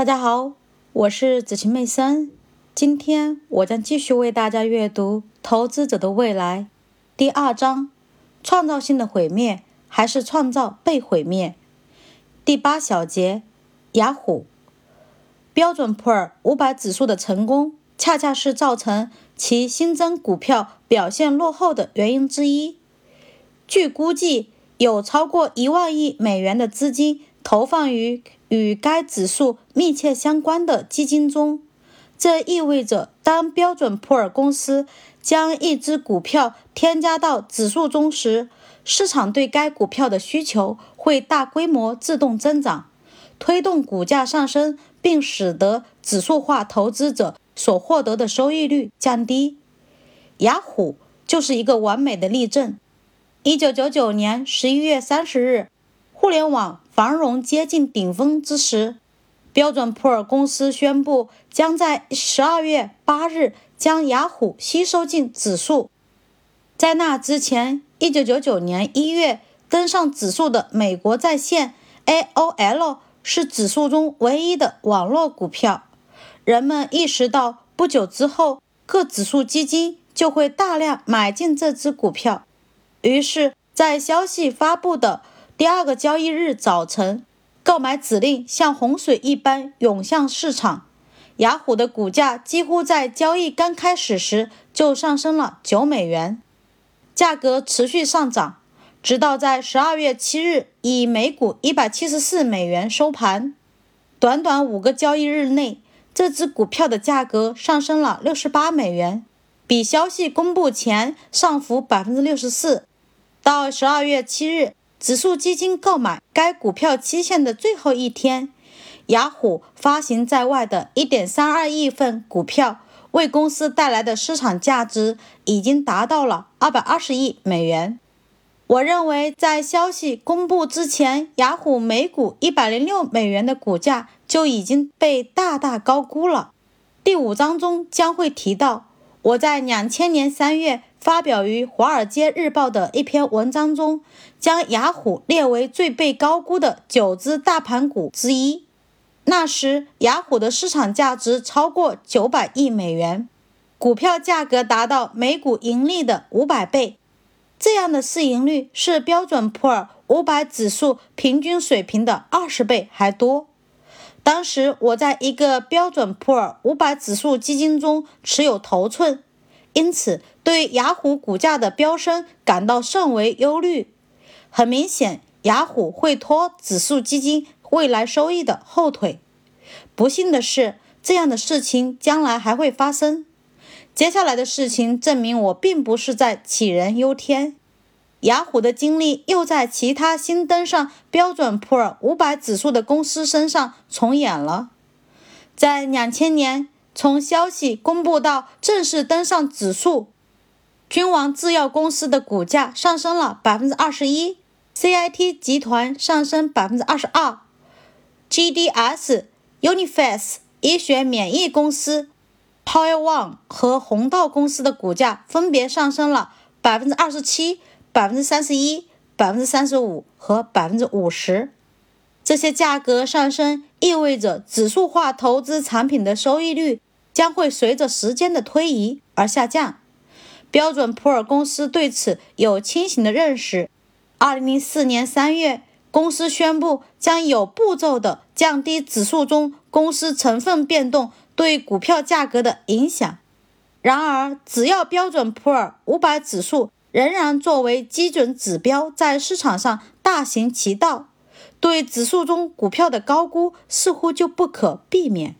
大家好，我是子晴妹森。今天我将继续为大家阅读《投资者的未来》第二章：创造性的毁灭还是创造被毁灭？第八小节：雅虎标准普尔五百指数的成功，恰恰是造成其新增股票表现落后的原因之一。据估计，有超过一万亿美元的资金投放于。与该指数密切相关的基金中，这意味着当标准普尔公司将一只股票添加到指数中时，市场对该股票的需求会大规模自动增长，推动股价上升，并使得指数化投资者所获得的收益率降低。雅虎就是一个完美的例证。一九九九年十一月三十日，互联网。繁荣接近顶峰之时，标准普尔公司宣布将在十二月八日将雅虎吸收进指数。在那之前，一九九九年一月登上指数的美国在线 AOL 是指数中唯一的网络股票。人们意识到，不久之后各指数基金就会大量买进这只股票。于是，在消息发布的。第二个交易日早晨，购买指令像洪水一般涌向市场。雅虎的股价几乎在交易刚开始时就上升了九美元，价格持续上涨，直到在十二月七日以每股一百七十四美元收盘。短短五个交易日内，这只股票的价格上升了六十八美元，比消息公布前上浮百分之六十四。到十二月七日。指数基金购买该股票期限的最后一天，雅虎发行在外的1.32亿份股票，为公司带来的市场价值已经达到了220亿美元。我认为，在消息公布之前，雅虎每股106美元的股价就已经被大大高估了。第五章中将会提到，我在2000年3月。发表于《华尔街日报》的一篇文章中，将雅虎列为最被高估的九只大盘股之一。那时，雅虎的市场价值超过九百亿美元，股票价格达到每股盈利的五百倍。这样的市盈率是标准普尔五百指数平均水平的二十倍还多。当时，我在一个标准普尔五百指数基金中持有头寸。因此，对雅虎股价的飙升感到甚为忧虑。很明显，雅虎会拖指数基金未来收益的后腿。不幸的是，这样的事情将来还会发生。接下来的事情证明我并不是在杞人忧天。雅虎的经历又在其他新登上标准普尔五百指数的公司身上重演了。在两千年。从消息公布到正式登上指数，君王制药公司的股价上升了百分之二十一，CIT 集团上升百分之二十二，GDS、Uniface 医学免疫公司、Power One 和红道公司的股价分别上升了百分之二十七、百分之三十一、百分之三十五和百分之五十。这些价格上升意味着指数化投资产品的收益率将会随着时间的推移而下降。标准普尔公司对此有清醒的认识。2004年3月，公司宣布将有步骤地降低指数中公司成分变动对股票价格的影响。然而，只要标准普尔500指数仍然作为基准指标在市场上大行其道。对指数中股票的高估似乎就不可避免。